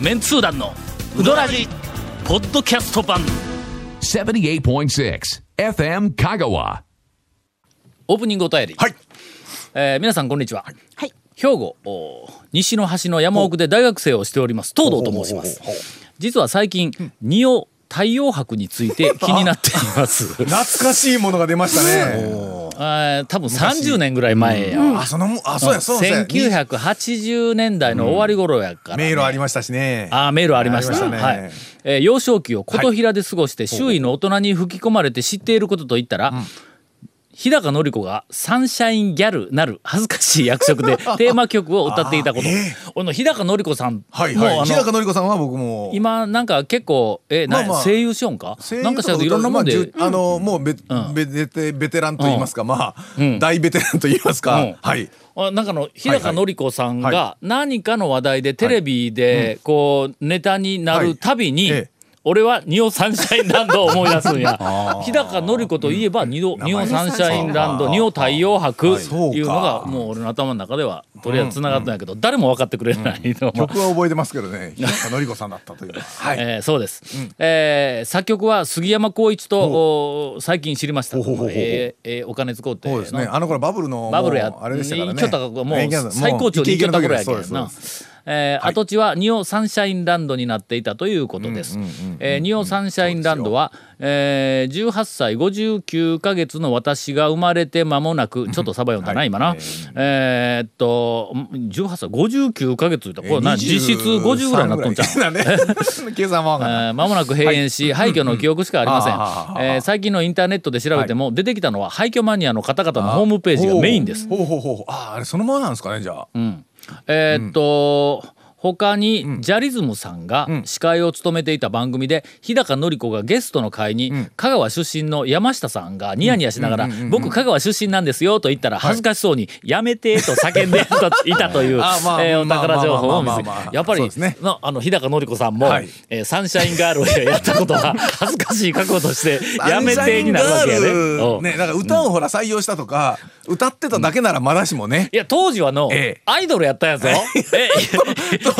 メンツー団のウドラジポッドキャスト版78.6 FM Kagawa. オープニングお便り、はい。えー皆さんこんにちは、はい。兵庫お西の端の山奥で大学生をしております東堂と申します実は最近仁王太陽白について 気になっています。懐かしいものが出ましたね。あー多分30年ぐらい前や、あ、そのも、あ、そうや、そうや。1980年代の終わり頃やから、ね。迷路ありましたしね。あーメールありました。ね。はい。えー幼少期を琴平で過ごして周囲の大人に吹き込まれて知っていることといったら、日高のり子がサンシャインギャルなる恥ずかしい役職で テーマ曲を歌っていたこと、え俺の日高のり子さん。はいはい。日高のり子さんは僕も。今なんか結構えなまあまあ。声優しよんかなんかしらいろんなもんで、まあの、もうベ、ん。ベベテベテランと言いますか、まあ、ん。大ベテランと言いますうん。か。はい。あなんかの日高のり子さんが何かの話題でテレビでこうネタになるたびに、俺はニオサンシャインランドを思い出すんや。日高のり子といえばニオニオサンシャインランドニオ太陽白はい。そうか。いうのがもう俺の頭の中ではとりあえずつながったんやけど、誰も分かってくれないの。曲は覚えてますけどね。日高のり子さんだったというのは。はい。えーそうです、えー作曲は杉山浩一とお最近知りました。ほうほうほうほう。えーえーお金使うてそうですね。あの頃バブルの。バブルやあれでしたからね。に行きよったかもうええ最高潮に行きよった頃やけんなえー跡地はニオサンシャインランドになっていたということです。えーニオサンシャインランドは、えー18歳59ヶ月の私が生まれて間もなくちょっとサバ読んだな、今な。えーっと18歳59ヶ月ってこれな実質50ぐらいになっとんちゃう。う。ね。計算は分かんない。えー間もなく閉園し、廃墟の記憶しかありませんえー最近のインターネットで調べても、出てきたのは廃墟マニアの方々のホームページがメインです。ほうほうほう。あ、あれそのままなんですかね、じゃあ。えーっと、うん他にジャリズムさんが司会を務めていた番組で日高のり子がゲストの会に香川出身の山下さんがニヤニヤしながら「僕香川出身なんですよ」と言ったら恥ずかしそうに「やめて」と叫んで いたというえーお宝情報を見せやっぱりね。なあの日高のり子さんもはい。えーサンシャインガールをやったことは 恥ずかしい覚悟としてやめてになるわけやね。う。んね、だから歌をほら採用したとか、歌ってただけならまだしもね。いや当時はのええ。アイドルやったやつよ。え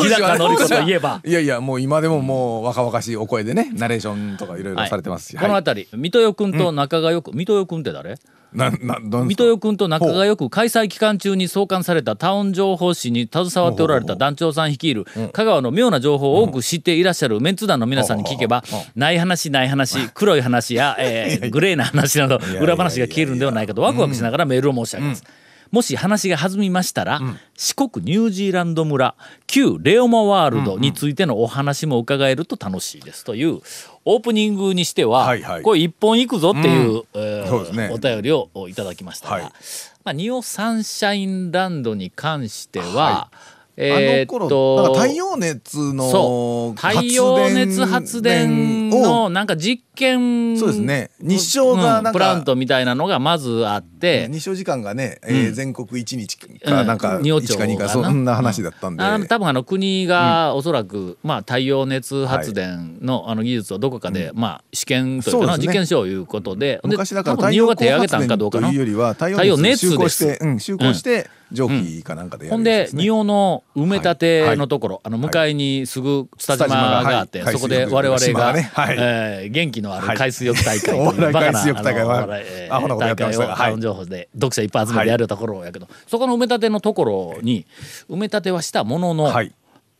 日高のり子といえば。いやいやもう今でももう若々しいお声でねナレーションとかいろいろされてますし、はい。この辺り水戸代君と仲がよく、水戸代君って誰？なな水戸代君と仲がよく開催期間中に創刊されたタウン情報誌に携わっておられた団長さん率いる香川の妙な情報を多く知っていらっしゃるメンツ団の皆さんに聞けばない話ない話黒い話や、えーグレーな話など裏話が聞けるんではないかとワクワクしながらメールを申し上げます。もし話が弾みましたら、四国ニュージーランド村旧レオマワールドについてのお話も伺えると楽しいです。というオープニングにしては、はいはい。これ一本いくぞっていう、えーそうね。お便りをいただきましたが、はい。まあ、ニオサンシャインランドに関しては、はえーっあの頃となんか太陽熱そのう太陽熱発電のなんか実験そうですね。日照がうんプラントみたいなのがまずあって、日照時間がね、えー全国一日かなんかうん仁王1か2かそんな話だったんで、あの多分あの国がおそらく、まあ、太陽熱発電のあの技術をどこかで、まあ、試験というか実験しよういうことで、で昔だから多分仁王が手挙げたんかどうかな。というよりは太太陽熱陽熱集光しですて、うん、集光して蒸気かなんかでやほんでるやつで仁王の埋め立てのところ、あの向かいにすぐスタジマがあって、はい。そこで我々が、ね。はい。えー元気のあるはい。海水浴大会というお笑いバカな大会をタウン情報で読者いっぱい集めてやるところやけど、そこの埋め立てのところに埋め立てはしたものの、はい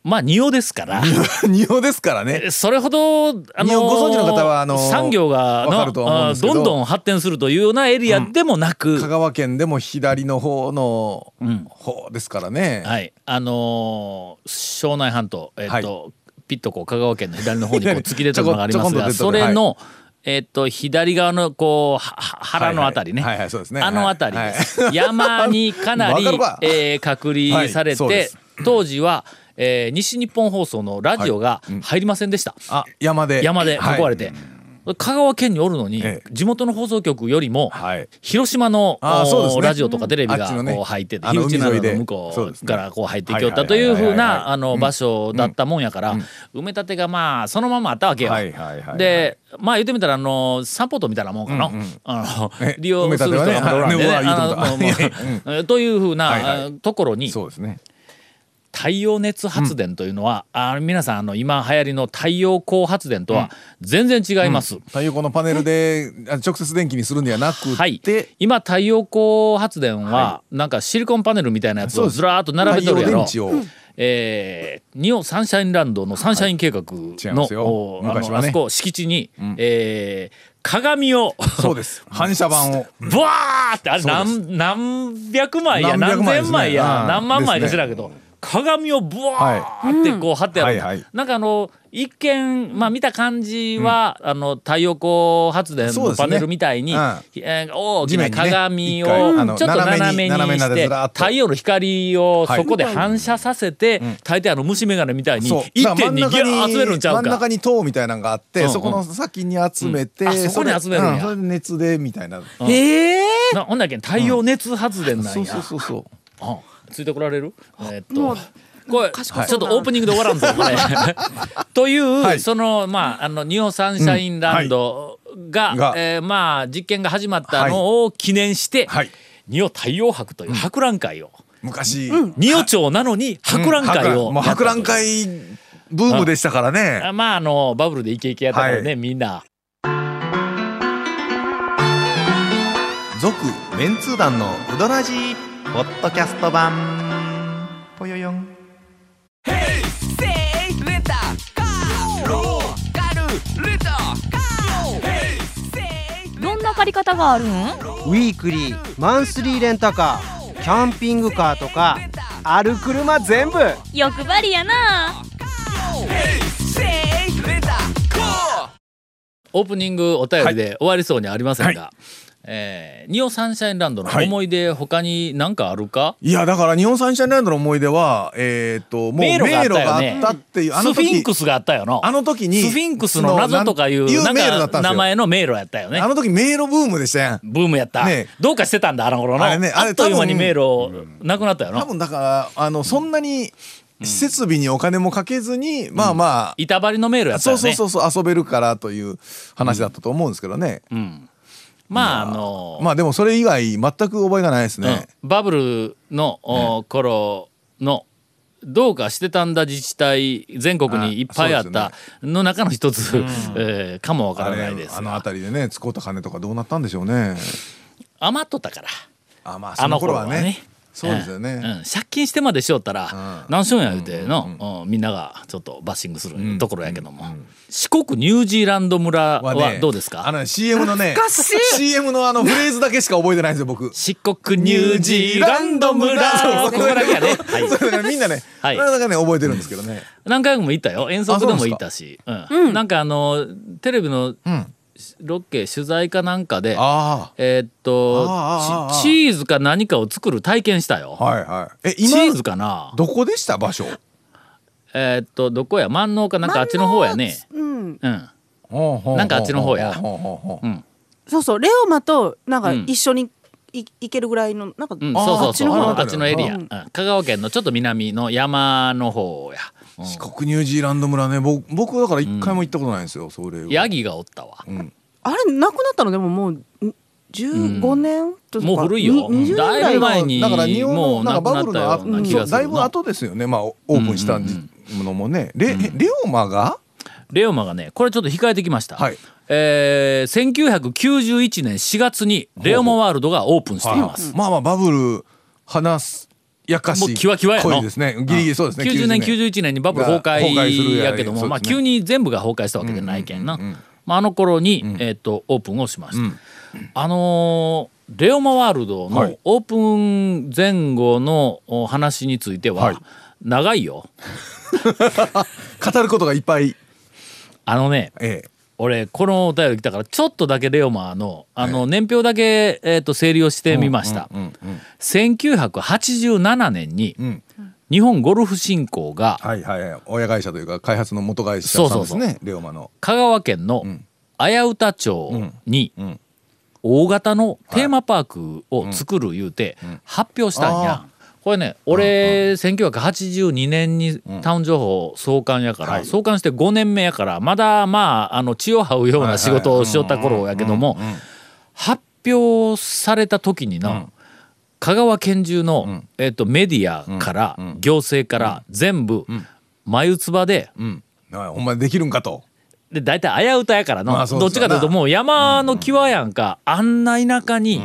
まあ仁王ですから。仁王ですからね。それほど、あのご存知の方はあの産業がど。んどん発展するというようなエリアでもなく、香川県でも左の方の方ですからね、はい、あのー湘南半島、えっとピッとこう香川県の左の方にこう突き出たのがありますがそれの、えっと左側のこうはは腹のあたりね、はいね。あのあたりです、山にかなり えー隔離されて当時は、えー西日本放送のラジオが入りませんでした、あ山で。山で囲われて。香川県におるのに、ええ。地元の放送局よりも、はい。広島のね。ラジオとかテレビがこう入ってて、樋口など海沿いで。の向こそうからこう入ってきよったというふうはいはいはい。はいなあの場所だったもんやから、埋め立てがまあそのままあったわけよ。はいはいはいはいでまあ言ってみたらあの散歩とみたいなもんかな、あのえ利用する人がおらんでね。というふうなところにそうですね太陽熱発電というのは、あ皆さんあの今流行りの太陽光発電とは全然違います。太陽光のパネルであ直接電気にするんではなくて、はい、今太陽光発電はなんかシリコンパネルみたいなやつをずらーっと並べとるやろ。えー、ニオサンシャインランドのサンシャイン計画の,、違いあのね。あそこ敷地に、えー鏡をそうです。反射板を。ブワーってあれ何何百枚や何千枚や、うん何万枚かですね。知らんけど、鏡をブワーってこう貼ってある、はいはい。なんかあの一見まあ見た感じは、あの太陽光発電のパネルみたいに、うん。えー大きな鏡をちょっと斜めにして太陽の光をはいそこで反射させて、大抵あの虫眼鏡みたいに一点にギャー集めるんちゃうか。真ん中。に塔みたいなのがあって、うんうん。そこの先に集めて、うん。あそこに集めるんや。それ,、で熱でみたいな、へえなほんだっけ太陽熱発電なんや。そうそうそうそう。あついてこられる？えーっと。これちょっとオープニングで終わらんぞこれ。という、はい。そのまああの日本サンシャインランドが,、がえーまあ実験が始まったのを記念して、はい。日本太陽博という博覧会を、昔、仁尾町なのに博覧会を、うんもう博覧会ブームでしたからね。あまああのバブルでイケイケやったからね、はい。みんな。続メンツー団のウドラジーポッドキャスト版。ぽよよん。どんな借り方があるん？ウィークリーマンスリーレンタカーキャンピングカーとかある車全部。欲張りやな。オープニングお便りで終わりそうにありませんが、えー、ニオサンシャインランドの思い出他に何かあるか、いやだから日本サンシャインランドの思い出はえっ、ともう迷路があったっていうあスの時。フィンクスがあったよの。あの時にスフィンクスの謎とかいう名前の迷路やったよね。あの時迷路ブームでしたやん。ブームやった、ねどうかしてたんだあの頃の。あれねあれっという間に迷路なくなったよな多分だからあのそんなに設備にお金もかけずに、まあまあ、板張りの迷路やったそうよね。そうそうそう遊べるからという話だったと思うんですけどね、まああのまあでもそれ以外全く覚えがないですね、うん。バブルの、お頃のどうかしてたんだ自治体全国にいっぱいあったの中の一つ、えーかもわからないですあのが辺りでね使った金とかどうなったんでしょうね。余っとったから。あまああの頃はねそうですよね、うん。借金してまでしよったらうん。何しようんや言うての、うんみんながちょっとバッシングするところやけども、四国ニュージーランド村はねどうですか、あのね CM のね CM のあのフレーズだけしか覚えてないんですよ僕。四国ニュージーランド村。ここだけやね、はい、それねみんなね、はい。なかなかね覚えてるんですけどね。何回も行ったよ。遠足でも行ったし。うん。なんかあのテレビのうんロケ取材かなんかであえーっとチチーズか何かを作る体験したよ、あはいはい。えチーズ今かな？どこでした？場所？えーっとどこや？万能かなんかあっちの方やね。うんうん。ななんかあっちの方や。そうそうレオマとなんかうん。一緒にい行けるぐらいのなんか、うん、そうそうそう。あっちの方あっちのエリア、ううん。ん香川県のちょっと南の山の方や、うん。四国ニュージーランド村ね。僕僕だから一回も行ったことないんですよそれは。ヤギがおったわ。うんあれなくなったの？でももうん。15年とか、もう古いよ。に20年だいぶ前にだから日本もうのなんかなくなったような気がする。だいぶ後ですよね。まあオープンしたのもね。レレオマが？レオマがねこれちょっと控えてきました、はい。えー、1991年4月にレオマワールドがオープンしています、まあまあバブル話すやかしもうキワキワやの？恋ですね。ギリギリそうですね。90年91年。にバブル崩崩壊する壊ややけども、まあ、急に全部が崩壊したわけじゃないけんな、まあ、あの頃に、えー、とオープンをしました、あのーレオマワールドのはい。オープン前後のお話については、はい。長いよ。語ることがいっぱい。あのねええ。俺このお便り来たからちょっとだけレオマのあの年表だけ、えー、と整理をしてみました、1987年にん日本ゴルフ振興がはいはいはい。親会社というか開発の元会社さんですそうねレオマの。香川県の綾歌町にん。大型のテーマパークを作る言うて発表したんや。これね俺1982年にタウン情報創刊やから創刊して5年目やからまだまああの血を這うような仕事をしよった頃やけども発表された時にな香川県中の、えっとメディアから、行政から全部、眉唾でうん。あほんまにできるんかと。で大体危うたやからの、まあどっちかというともう山の際やんか、あんな田舎に、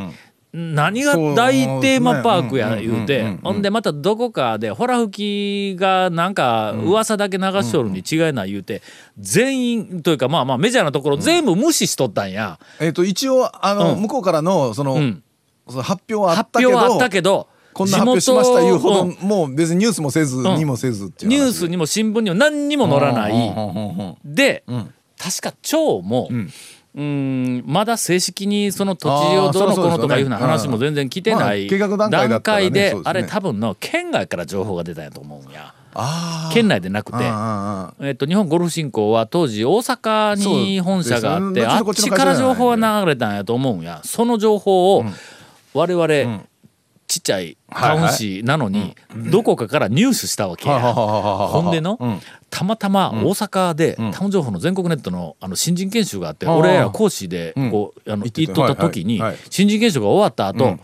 何が大テーマパークや言うて。うんうんうんうん。ほんでまたどこかでホラ吹きがなんか噂だけ流しとるに違いない言うて全員というかまあまあメジャーなところ全部無視しとったんや。えっと一応あのうん。向こうからのそのうんその発表はあっ発たけど表はあったけどこんな発表しましたいうほどうんもう別にニュースもせずんにもせずっていうニュースにも新聞にも何にも載らない。でん。確か町もん。うんまだ正式にその土地をどのこのとかいうふうな話も全然来てない段階であれ多分の県外から情報が出たんやと思うんや。県内でなくて。えっと、日本ゴルフ振興は当時大阪に本社があってあっちから情報が流れたんやと思うんや。その情報を我々、ちっちゃいタウン市なのにどこかから入手したわけや。ほんでの、うん。たまたま大阪で、タウン情報の全国ネットのあの新人研修があって、俺ら講師でこう、あの行っとった時に、新人研修が終わった後、うん。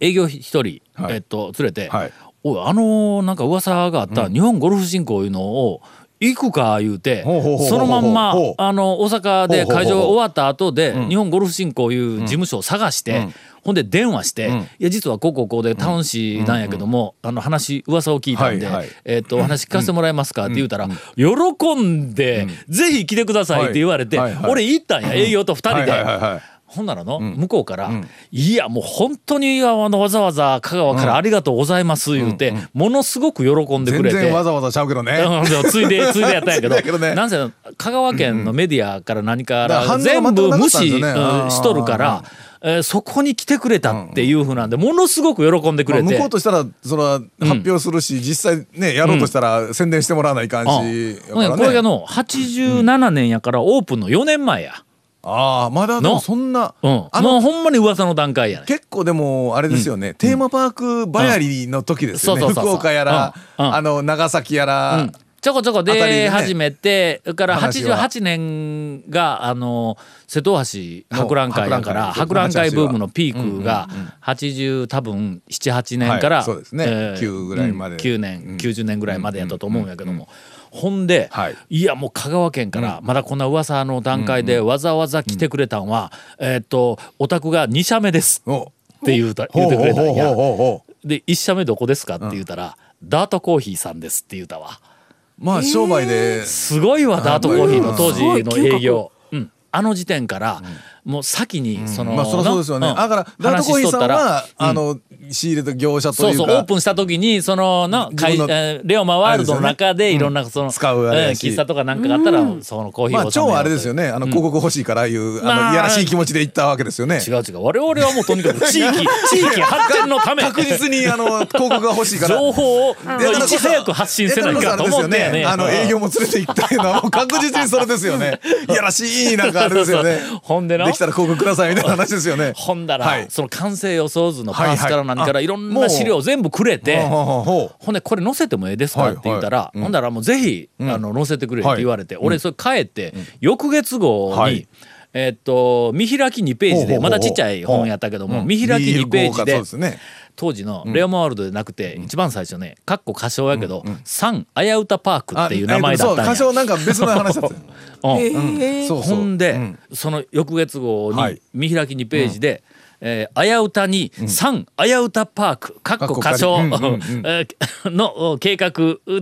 営業一人、はい。えっと連れて、はい。おいあのーなんか噂があった日本ゴルフ振興いうのを行くか言うてそのまんまあの大阪で会場終わった後でん。日本ゴルフ振興いう事務所を探して、うん。ほんで電話して、ん。いや実はこうこうこうでタウン市なんやけども、あの話噂を聞いたんで、えっとお話聞かせてもらえますかって言うたら、喜んで、ぜひ来てくださいって言われて、俺行ったんや営業と二人で。ほんならの、向こうから、いやもう本当にあのわざわざ香川からありがとうございます言うて、ものすごく喜んでく全れて。然わざわざちゃうけどねついで ついでやったんやけど。なんせ香川県のメディアから何から全部無視しとるから、えーそこに来てくれたっていうふうなんでものすごく喜んでくまあれて、向こうとしたらそれは発表するし実際ねやろうとしたら宣伝してもらわないかんしうん。これがねの87年やからオープンの4年前や、ああまだでもそんなうん、あのもうほんまに噂の段階やね。結構でもあれですよねテーマパークばやりの時ですよねうん。福岡やらうん。うん。あの長崎やうらん。ちょこちょこ出始めて、それから話は。88年があの瀬戸橋博覧会だからの博覧会ブームのピークが80多分78年から、はいそうですね。9ぐらいまで。うん9年、90年ぐらいまでやったと思うんやけども。ほんで、はい。い、やもう香川県からまだこんな噂の段階でわざわざ来てくれたんは、えーっとお宅が2社目ですお。って言うた言うてくれたんや。で1社目どこですかって言うたら、ダートコーヒーさんですって言うたわ。まあ商売で。すごいわダートコーヒーの当時の営業、うん、あの時点からもう先にその、まあそりゃそうですよね。ん。だからダートコーヒーさんはあの仕入れた業者とそういうか。そうオープンした時にそのの会レオマワールドの中でいろんなその、使う喫茶とかなんかがあったら、そのコーヒーをまあ超あれですよね。ねあの広告欲しいからいうあまあのいやらしい気持ちで行ったわけですよね。違う違う。我々はもうとにかく地域 地域発展のため。確実にあの広告が欲しいから。情報をいち早く発信せないかと思ってやねあの営業も連れて行ったいうのはもう確実にそれですよね。いやらしいなんかあれですよね。そうそう。ほんでのできたら広告くださいみたいな話ですよね。ほんだら、はい。その完成予想図のパースから何からはいろんな資料を全部くれて、ほんでこれ載せてもええですかはいって言ったら、ほんだらもうぜひ、あの載せてくれって言われて、はい俺それ帰って、翌月号に、はい。えっと見開き2ページでまだちっちゃい本やったけども、うん。見開き2ページでですね当時のレオマワールドでなくて、一番最初ねかっこ歌唱やけど、サンあやうたパークっていう名前だったんや。そう歌唱なんか別の話だった ほんで、うん。その翌月号にはい。見開き2ページで、えーあやうたに「サンあやうたパーク」かっこ歌唱 の計画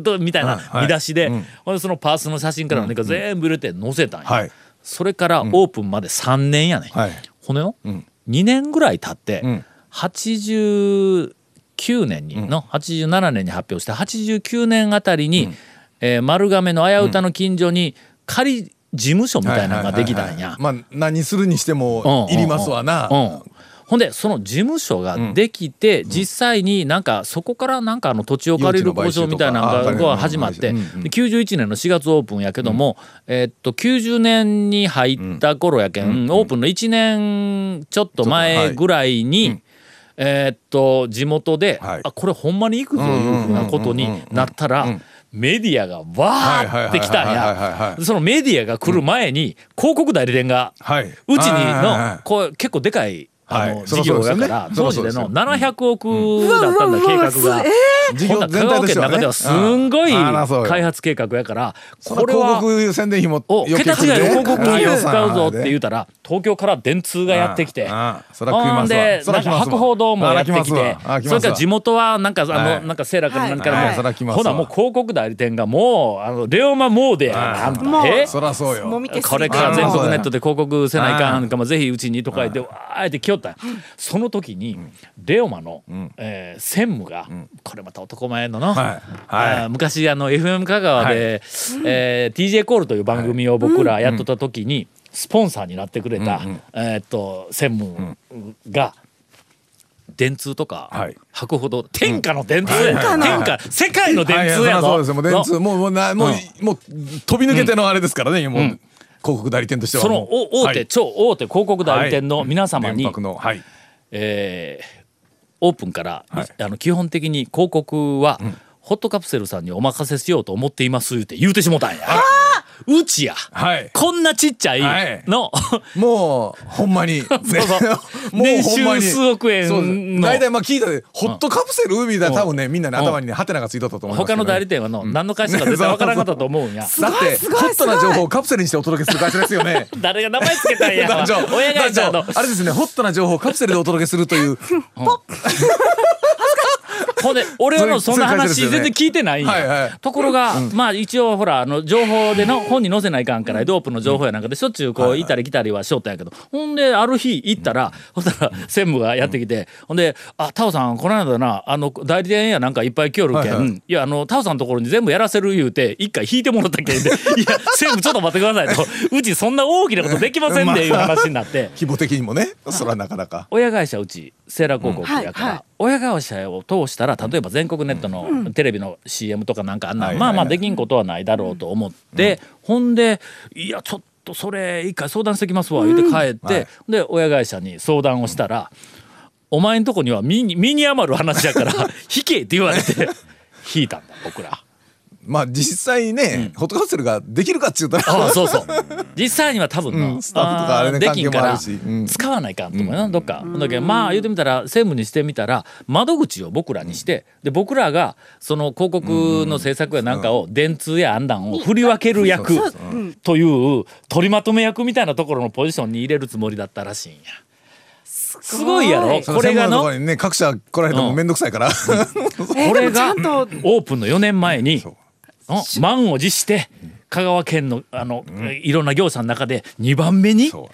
とみたいなはい見出しで、うん。ほんでそのパースの写真から何か全部入れて載せたんや、はい。それからオープンまで3年やね、ん。はい。ほの、ん。2年ぐらい経って、うん89年にの、87年に発表して89年あたりに、えー丸亀のあやうたの近所に仮事務所みたいなのができたんや。まあ何するにしてもいりますわな。うん。ほんでその事務所ができて、実際になんかそこからなんかあの土地を借りる交渉みたいなのが始まって、うんうん。で91年の4月オープンやけども、えーっと90年に入った頃やけん、オープンの1年ちょっと前ぐらいに、えーっと地元で、はい。あこれほんまに行くぞいうふうなことになったら、メディアがわーってきたんや。そのメディアが来る前に広告代理店がはい。うちにのこう結構でかいあのはい。そ事業らそうですよね。やからそら当時でのそうですよ。700億だったんだ計画が。事業ほんなら香川県の中ではすんごい開発計画やからこれは広告宣伝費もお桁違いの広告費を使うぞって言うたたら東京から電通がやってきて。ほんで、そなんか博報堂もやってきてそれから地元はなんかあの、はい。なんかセーラーかなんかでも、はい。そら来ますわ。ほなもう広告代理店がもうあのレオマモーデやなんだもうえそらそうよ。これから全国ネットでで広告せないかんかもぜひうちにとか言ってわーって来よった。んその時にレオマの、えー専務が、これまた男前のの、はい。昔あの FM 香川で、えー TJ コールという番組を僕らやっとった時に、スポンサーになってくれた、えーっと専務が。電通とか、はい。博報堂天下の電通天下世界の電はい通やぞ、そうですよ。もう電通もうもうなもう飛び抜けてのあれですからねもう。広告代理店としては。その大手、はい。超大手広告代理店の皆様に、はい。えーオープンから、はい。あの基本的に広告は、ホットカプセルさんにお任せしようと思っています言うて言うてしもたんや。うちや。はい。こんなちっちゃいはい。の、もうほんまに。ねそう。もうほんまに。年収数億円大体まあ聞いたでホットカプセル海だ多分ねみんなね頭にねハテナがついとったと思いますけどね。他の代理店はの、何の会社か絶対わからなかったと思うんや。だってホットな情報をカプセルにしてお届けする会社ですよね。誰が名前つけたんや。親会社の。あれですねホットな情報をカプセルでお届けするというほんで俺はのそんな話全然聞いてないんや、はいはい。ところが、まあ一応ほらあの情報での本に載せないかんからドープの情報やなんかでしょっちゅうこう行ったり来たりはしよったんやけど、ほんである日行ったら、ほんだら専務がやってきて、ほんで「あタオさんこの間なあの代理店やなんかいっぱい来よるけん、はいはい。いやあのタオさんのところに全部やらせる言うて一回引いてもらったけんで「いや専務ちょっと待ってください」と「うちそんな大きなことできませんで」いう話になって。規模的にもね。それはなかなか。親会社うちセーラー広告やから、はいはい親会社を通したら例えば全国ネットのテレビの CM とかなんかあんな、はいまあまあはいできんことはないだろうと思って、ほんでいやちょっとそれ一回相談してきますわ言うて帰って、はい。で親会社に相談をしたら「お前んとこには身に身に余る話やから 引け」って言われて引いたんだ僕ら。まあ実際ねホットカプセルができるかっちゅうたらああそうそう。実際には多分の、うんスタッフとかあれねーできんから関係もあるしうん。使わないかんと思うよ、どっか、だけどまあ言うてみたら専務にしてみたら窓口を僕らにしてで僕らがその広告の制作やなんかを電通や案段を振り分ける役という取りまとめ役みたいなところのポジションに入れるつもりだったらしいんや。すごいやろ？これがの？ね各社来られても面倒くさいから。これがえでもちゃんとオープンの4年前に満を持して香川県のあの、いろんな業者の中で2番目に行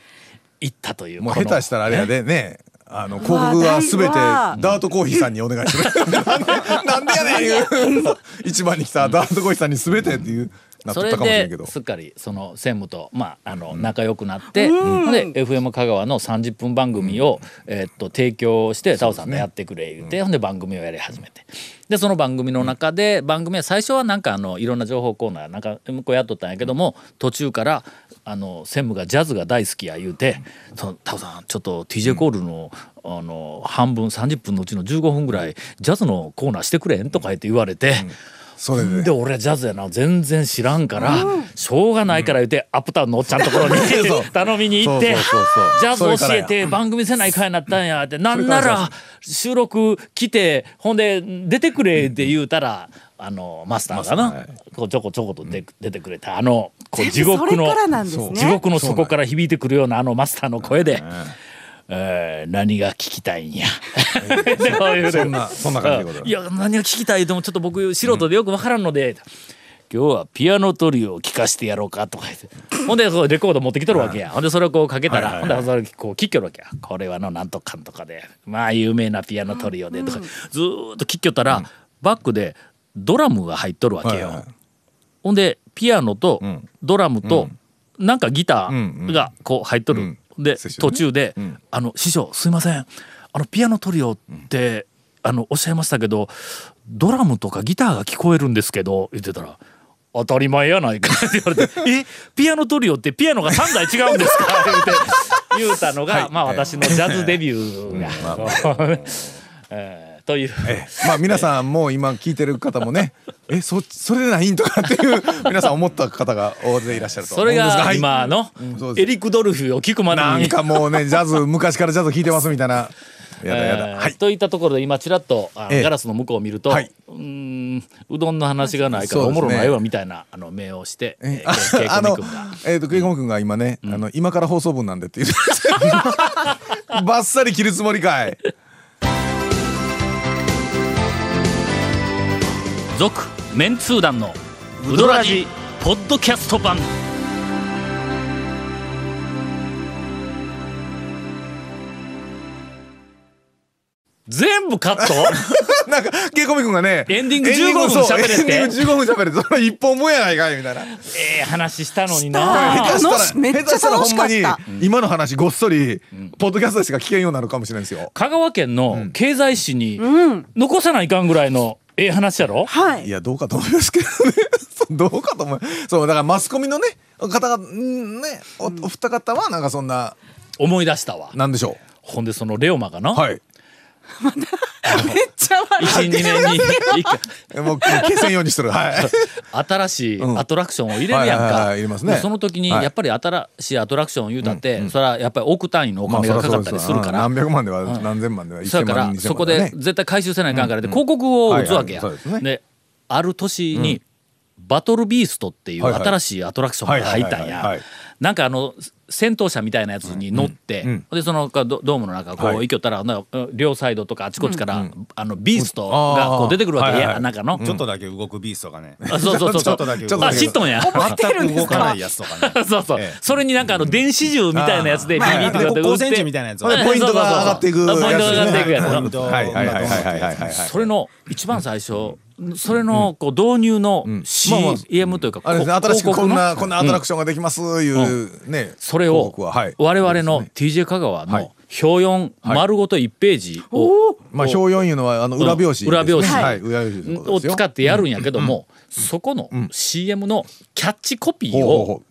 ったというもう下手したらあれやでね。あの広告はすべてダートコーヒーさんにお願いす。る なんでなんで やねん。一番に来たダートコーヒーさんにすべてっていうそれったかもしれんけど。ですっかりその専務と、まあ、あの仲良くなって、ほんで FM 香川の30分番組を、えーっと提供してタオさんがやってくれ言うて、ほんで番組をやり始めて。でその番組の中で、番組は最初はなんかあのいろんな情報コーナーなんか向こうやっとったんやけども途中からあの専務がジャズが大好きや言うて「そのタオさんちょっと TJ コールの,、あの半分30分のうちの15分ぐらいジャズのコーナーしてくれん?」とか言って言われて。それで。で俺はジャズやな全然知らんから、しょうがないから言って、アップタウンのおっちゃんのところに頼みに行ってジャズ教えて番組せないかいなったんやってなんなら収録来てほんで出てくれって言うたら。あのマスターがな、こうちょこちょことで出てくれたあのこう地獄の地獄の底から響いてくるようなあのマスターの声で、えー何が聞きたいんや。そんなそんな感じでございます。いや何が聞きたいでもちょっと僕素人でよくわからんので、今日はピアノトリオを聴かしてやろうかとか言って。ほんでこうレコード持ってきとるわけや、ほんでそれをこうかけたら、はいはいはい。ほんでそれこう聴きよるわけや。これはのなんとかんとかで。まあ有名なピアノトリオでとか、ずーっと聴きよったら、バックでドラムが入っとるわけよ。はいはいほんでピアノとん。ドラムと、なんかギタうんうん。ーがこう入っとる、うんで途中で、ん。あの師匠すいません。あのピアノトリオって、あのおっしゃいましたけどドラムとかギターが聞こえるんですけど言ってたら。当たり前やないか。って言われて「えピアノトリオってピアノが3台違うんですか? 」言うて言うたのが、はい。まあ私のジャズデビューが、まあ。えーという。ええ。まあ皆さんもう今聞いてる方もね えそそれでないんとかっていう 皆さん思った方が大勢いらっしゃるとそれが今のエリック・ドルフを聞くまでに。なんかもうねジャズ昔からジャズ聴いてますみたいな。やだやだ、えーはい。といったところで今ちらっとガラスの向こうを見ると、はい。うーんうどんの話がないからおもろないわみたいなあの目をして、え あー、ケイあの。えっ、とケイコミ君が今ね、あの今から放送分なんでって言ってバッサリ切るつもりかい続メンツー団のウドラジポッドキャスト版。全部カット？なんかケイコミ君がねエンディングエ15分喋れって？エンディング15分喋れてそれ一本もやないかいみたいな。ええ話したのにあなめっちゃ下手したらほんまに今の話ごっそりポッドキャストでしか聞けんようになるかもしれないですよ。香川県の経済史に残さないかんぐらいのええ話やろはい。いやどうかと思いますけどね。そうどうかと思うそうだからマスコミのね方がんねおお二方はなんかそんな思い出したわ。なんでしょほんでそのレオマがな、うはい めっちゃ笑12年に一回。え もう消せんようにしてる。はい。新しいうん。アトラクションを入れるやんか。はい入れますね。でその時にはい。やっぱり新しいアトラクションを言うたって、それはやっぱり億単位のおまあ金がかかったりするから、何百万では何千万ではそやか1000万2000らそこで絶対回収せないかんからで、広告を打つわけや。ね。である年に、バトルビーストっていう新しいアトラクションが入ったんや。はいはいはいはい。なんかあの戦闘車みたいなやつに乗って、うんでそのドドームの中こうはい。行きよったら、な両サイドとかあちこちから、あのビーストがこう出てくるわけや、中の。ちょっとだけ動くビーストがね。あそうそうそう。ちょっとだけあ知っとんや。全く動かないやつとかね。そうそう、ええ。それになんかあの電子銃みたいなやつでビビってで打って5センチみたいなやつポイントが上がっていく。そうそうそうポイントが上がっていくやつ。やつなポイント。はいはいはいはいはいはいはいそれの一番最初それのこう導入の CM というか、新しくこんなこんなアトラクションができますいうね。それを我々の TJ 香川のはい。表4丸ごと1ページをまあ表4いうのはあの裏表紙裏表紙。を使ってやるんやけどもそこの CM のキャッチコピーを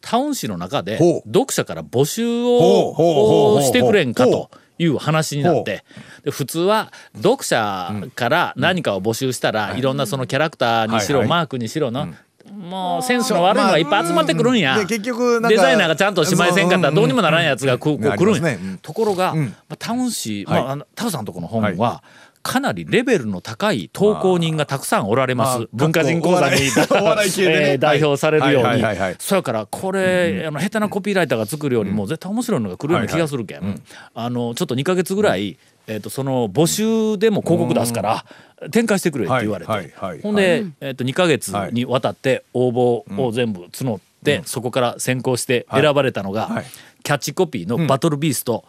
タウン誌の中で読者から募集をしてくれんかほという話になってで普通は読者から何かを募集したらいろんなそのキャラクターにしろマークにしろのもうセンスの悪いのがいっぱい集まってくるんや。まあ結局デザイナーがちゃんと芝居せんかったらどうにもならんやつがこう来るんや。ところが、うん。まあ、タウン誌、はい。まあタウさんとこの本は、かなりレベルの高い投稿人がたくさんおられます、まあ文化人講座に えー代表されるように。そやからこれ、あの下手なコピーライターが作るよりも絶対面白いのが来るような気がするけん、あのちょっと2か月ぐらい、えー、とその募集でも広告出すから展開してくれって言われて、ほんで、えー、と2か月にわたって応募を全部募って、そこから選考して選ばれたのが、はい。キャッチコピーの「バトルビースト、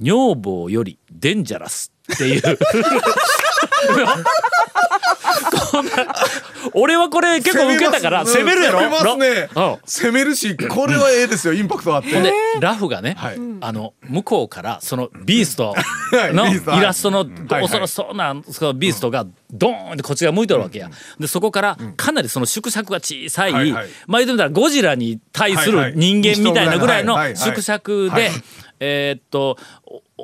女房よりデンジャラス」っていう。こんな俺はこれ結構受けたから攻めるやろ？攻めますね。うん。攻めるしこれはええですよインパクトあって。ほんでラフがね、はい。あの向こうからそのビーストはい。のビーストはい。イラストのはい恐ろしそうなそのビーストがドーンってこっちが向いとるわけや。でそこからかなりその縮尺が小さい、はいはい。まあ言ってみたらゴジラに対すはいはい。る人間みたいなぐらいのはいはい。縮尺ではい。えーっと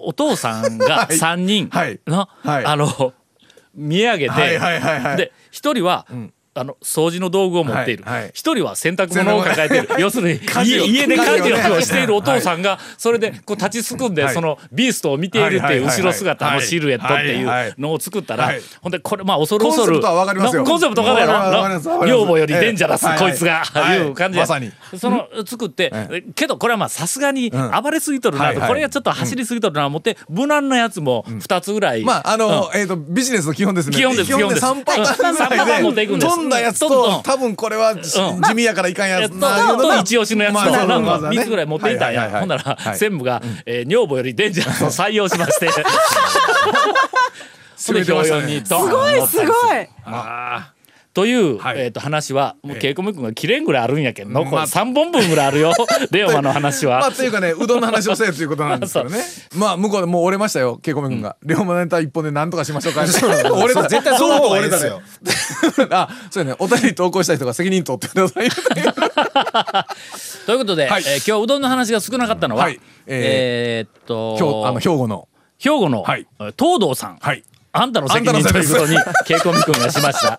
おお父さんがはい。3人はい。のはい。あの見上げてで一人はあの掃除の道具を持っている。一人は洗濯物を抱えている。要するに家で家家事をしているお父さんがそれでこう立ちすくんではい。そのビーストを見ているっていう後ろ姿のシルエットっていはいうのを作ったらはい。ほんでこれまあ恐る恐る。コンセプトはわかりますよ。なコンセプトわかるやろ。女房よりデンジャラスええこいつが。はい。いう感じや。まさに。その作ってけどこれはまあさすがに暴れすぎとるなと。これがちょっと走りすぎとるなと思って無難なやつも2つぐらい。まああの、えっ、とビジネスの基本ですね。基本です基本で基本三パターンぐうん三パターン持っていくんです。飛んだやつと多分これは地味やからいかんやつ。と、一押しのやつとかまあそうなまずはね。3つぐらい持っていたんや。はいはいはいはい。ほんならはい。専務がえー女房よりデンジャラスを採用しまして。それで表4にすごいすごいという、はい。えー、と話はもう稽古君が切れんぐらいあるんやけど、残りまあ3本分ぐらいあるよ。レオマの話は。まあというかねうどんの話をせえということなんですけどね まあ向こうでもう折れましたよ。ケイコメ君が「龍馬ネタ一本で何とかしましょうか」折れた絶対その方がいいですよ。あそうやね。お便り投稿した人が責任取ってくださいということで、はい。えー今日はうどんの話が少なかったのは、はい。えーっとあの兵庫の。兵庫の、はい。えー東堂さん、はい。ああんたの責任ということに、ケイコミ君がしました。